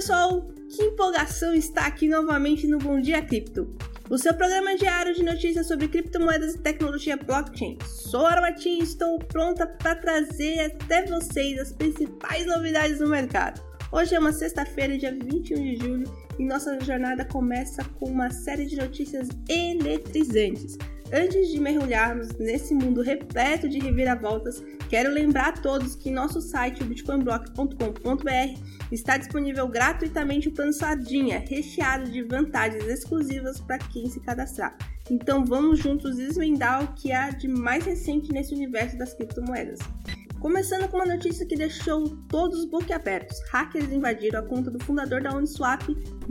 pessoal, que empolgação estar aqui novamente no Bom Dia Cripto, o seu programa diário de notícias sobre criptomoedas e tecnologia blockchain. Sou a Armatim e estou pronta para trazer até vocês as principais novidades no mercado. Hoje é uma sexta-feira, dia 21 de julho, e nossa jornada começa com uma série de notícias eletrizantes. Antes de mergulharmos nesse mundo repleto de reviravoltas, quero lembrar a todos que em nosso site, bitcoinblock.com.br, está disponível gratuitamente o plano Sardinha, recheado de vantagens exclusivas para quem se cadastrar. Então vamos juntos desvendar o que há de mais recente nesse universo das criptomoedas. Começando com uma notícia que deixou todos boquiabertos: hackers invadiram a conta do fundador da Uniswap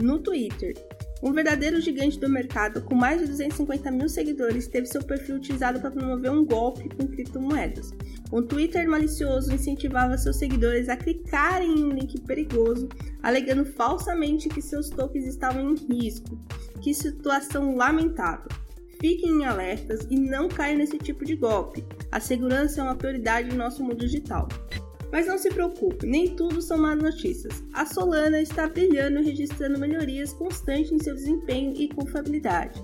no Twitter. Um verdadeiro gigante do mercado, com mais de 250 mil seguidores, teve seu perfil utilizado para promover um golpe com criptomoedas. Um Twitter malicioso incentivava seus seguidores a clicarem em um link perigoso, alegando falsamente que seus tokens estavam em risco. Que situação lamentável! Fiquem em alertas e não caiam nesse tipo de golpe. A segurança é uma prioridade no nosso mundo digital. Mas não se preocupe, nem tudo são más notícias. A Solana está brilhando e registrando melhorias constantes em seu desempenho e confiabilidade.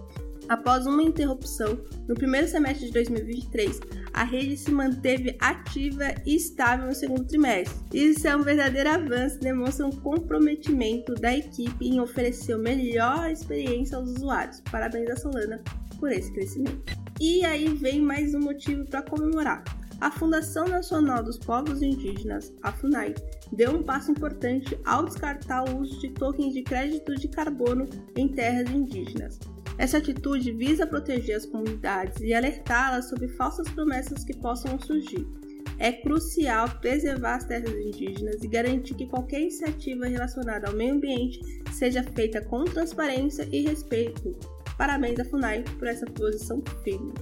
Após uma interrupção no primeiro semestre de 2023, a rede se manteve ativa e estável no segundo trimestre. Isso é um verdadeiro avanço e demonstra um comprometimento da equipe em oferecer a melhor experiência aos usuários. Parabéns à Solana por esse crescimento. E aí vem mais um motivo para comemorar. A Fundação Nacional dos Povos Indígenas, a FUNAI, deu um passo importante ao descartar o uso de tokens de crédito de carbono em terras indígenas. Essa atitude visa proteger as comunidades e alertá-las sobre falsas promessas que possam surgir. É crucial preservar as terras indígenas e garantir que qualquer iniciativa relacionada ao meio ambiente seja feita com transparência e respeito. Parabéns à FUNAI por essa posição firme.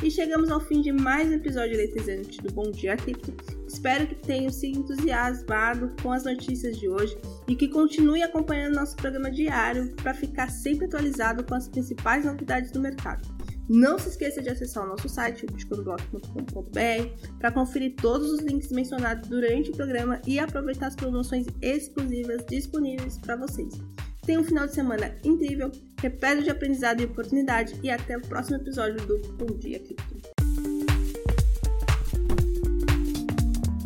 E chegamos ao fim de mais um episódio eletrizante do Bom Dia Cripto. Espero que tenham se entusiasmado com as notícias de hoje e que continue acompanhando nosso programa diário para ficar sempre atualizado com as principais novidades do mercado. Não se esqueça de acessar o nosso site, bitcoinblock.com.br, para conferir todos os links mencionados durante o programa e aproveitar as promoções exclusivas disponíveis para vocês. Tenha um final de semana incrível, repleto de aprendizado e oportunidade e até o próximo episódio do Bom Dia Cripto.